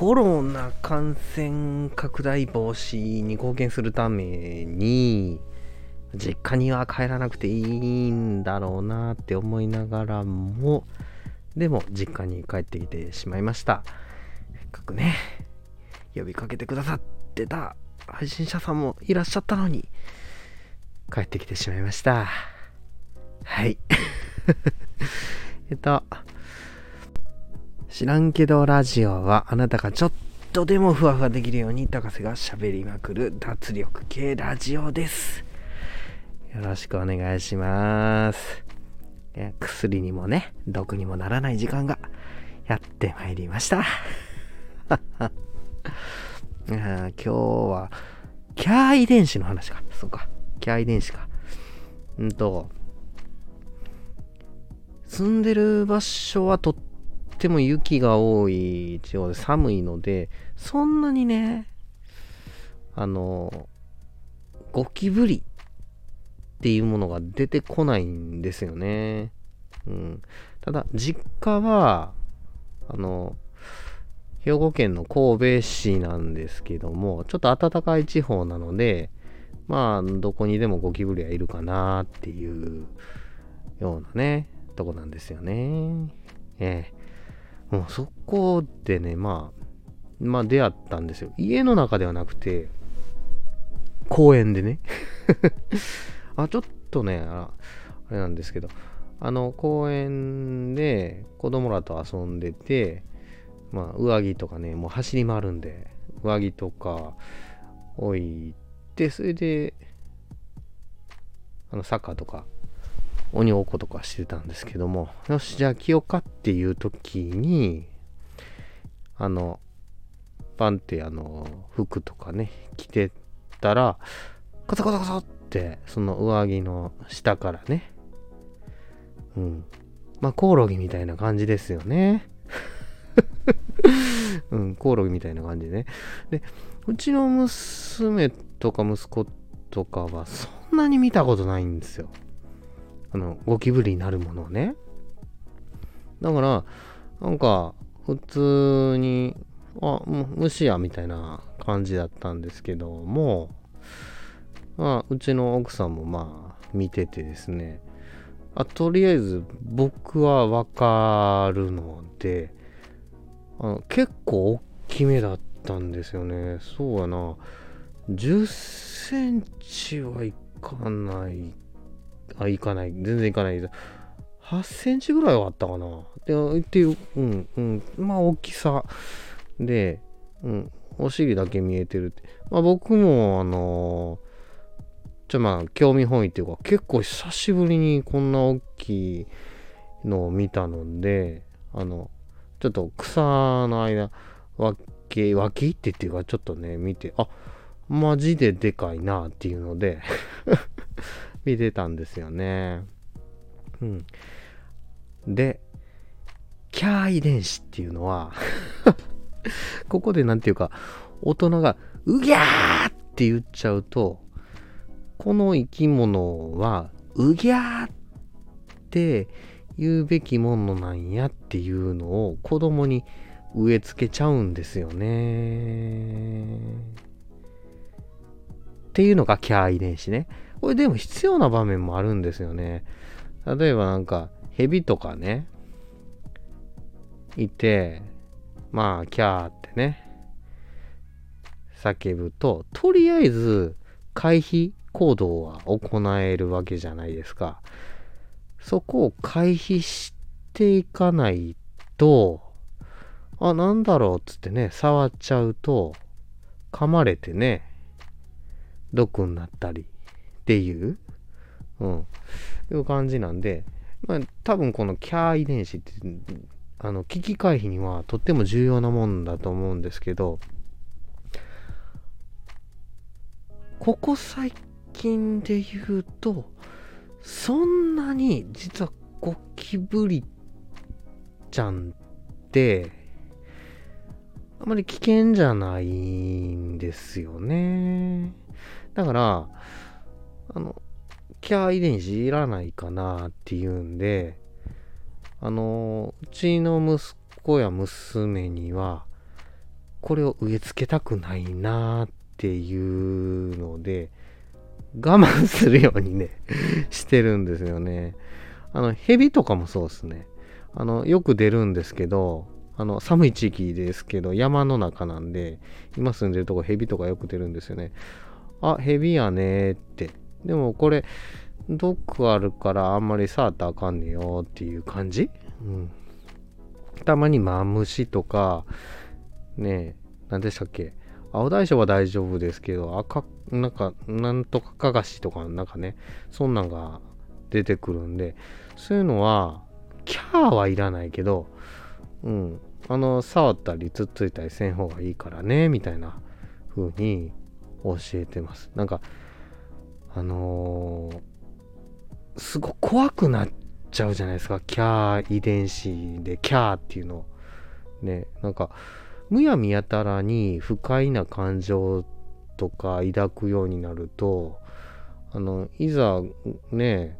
コロナ感染拡大防止に貢献するために、実家には帰らなくていいんだろうなって思いながらも、でも実家に帰ってきてしまいました。せっかくね、呼びかけてくださってた配信者さんもいらっしゃったのに、帰ってきてしまいました。はい。えっと、知らんけどラジオはあなたがちょっとでもふわふわできるように高瀬が喋りまくる脱力系ラジオです。よろしくお願いします。薬にもね、毒にもならない時間がやってまいりました。今日は、キャー遺伝子の話か。そうか。キャー遺伝子か。うんと、住んでる場所はとっても雪が多い地方で寒いので、そんなにね、あの、ゴキブリっていうものが出てこないんですよね。うん。ただ、実家は、あの、兵庫県の神戸市なんですけども、ちょっと暖かい地方なので、まあ、どこにでもゴキブリはいるかなっていうようなね、とこなんですよね。ええ。もうそこでね、まあ、まあ出会ったんですよ。家の中ではなくて、公園でね。あ、ちょっとね、あれなんですけど、あの公園で子供らと遊んでて、まあ上着とかね、もう走り回るんで、上着とか置いて、それで、あのサッカーとか鬼ごっことかしてたんですけども、よし、じゃあ着ようかっていう時に、あの、パンってあの、服とかね、着てたら、カサカサカサって、その上着の下からね、うん。まあ、コオロギみたいな感じですよね。うん、コオロギみたいな感じでね。で、うちの娘とか息子とかはそんなに見たことないんですよ。あの、ゴキブリになるものをね。だから、なんか、普通に、あ、虫や、みたいな感じだったんですけども、まあ、うちの奥さんもまあ、見ててですね、あとりあえず僕はわかるので、あの結構大きめだったんですよね。そうやな。10センチはいかないあ、行かない。全然行かないです。8センチぐらいはあったかな。で、っていう、うん、うん。まあ、大きさで、うん、お尻だけ見えてるって。まあ、僕も、あのー、ちょ、まあ、興味本位っていうか、結構久しぶりにこんな大きいのを見たので、あの、ちょっと草の間、脇、脇ってっていうか、ちょっとね、見て、あ、マジででかいなっていうので見てたんですよね。うん。で、キャー遺伝子っていうのは ここでなんていうか、大人がうぎゃーって言っちゃうと、この生き物はうぎゃーって言うべきものなんやっていうのを子供に植え付けちゃうんですよね。っていうのがキャー遺伝子ね。これでも必要な場面もあるんですよね。例えばなんか、蛇とかね、いて、まあ、キャーってね、叫ぶと、とりあえず回避行動は行えるわけじゃないですか。そこを回避していかないと、あ、なんだろうっつってね、触っちゃうと、噛まれてね、毒になったりっていう、うん、いう感じなんで、まあ、多分このキャー遺伝子って、あの、危機回避にはとっても重要なもんだと思うんですけど、ここ最近で言うと、そんなに実はゴキブリちゃんって、あまり危険じゃないんですよね。だから、あの、キャー遺伝子いらないかなっていうんで、あの、うちの息子や娘には、これを植え付けたくないなっていうので、我慢するようにね してるんですよね。あの、蛇とかもそうですね。あの、よく出るんですけど、あの、寒い地域ですけど、山の中なんで、今住んでるとこ蛇とかよく出るんですよね。あ、蛇やねって。でもこれ、毒あるからあんまり触ったらあかんねよっていう感じ？うん。たまにマムシとか、ねえ、何でしたっけ？青大将は大丈夫ですけど、赤、なんか、なんとかかがしとか、なんかね、そんなんが出てくるんで、そういうのは、キャーはいらないけど、うん、あの、触ったりつっついたりせん方がいいからね、みたいな風に教えてます。なんか、あのー、すごく怖くなっちゃうじゃないですか。キャー遺伝子でキャーっていうの。ね、なんか、むやみやたらに不快な感情とか抱くようになると、あの、いざね、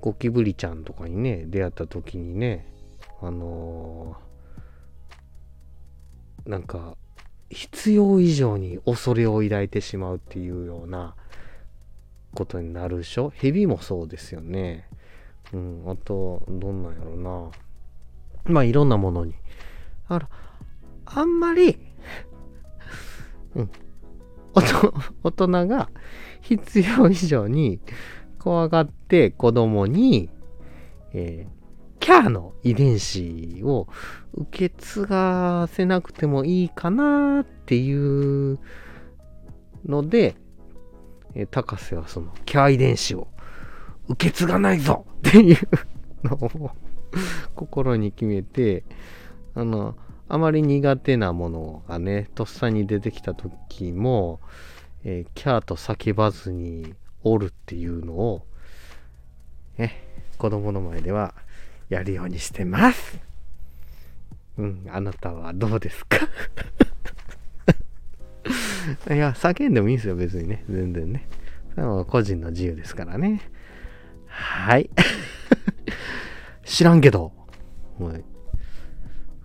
ゴキブリちゃんとかにね、出会った時にね、あのー、なんか、必要以上に恐れを抱いてしまうっていうようなことになるでしょ？蛇もそうですよね。うん、あと、どんなんやろな。まあ、いろんなものに。だから、あんまり、うん、大人が必要以上に怖がって子供に、えー、キャーの遺伝子を受け継がせなくてもいいかなっていうので、え、高瀬はそのキャー遺伝子を受け継がないぞっていうのを心に決めて、あの、あまり苦手なものがね、とっさに出てきた時も、えー、キャーと叫ばずにおるっていうのを、ね、子供の前ではやるようにしてます。うん、あなたはどうですか？いや、叫んでもいいんですよ、別にね。全然ね。それは個人の自由ですからね。はい。知らんけど、ふ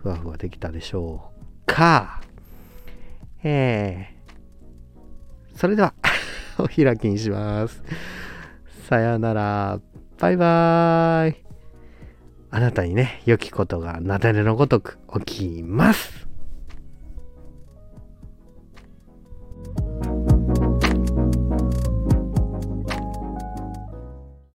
わふわできたでしょうか？えー、それでは お開きにします。さよなら。バイバーイ。あなたにね、良きことがなだれのごとく起きます。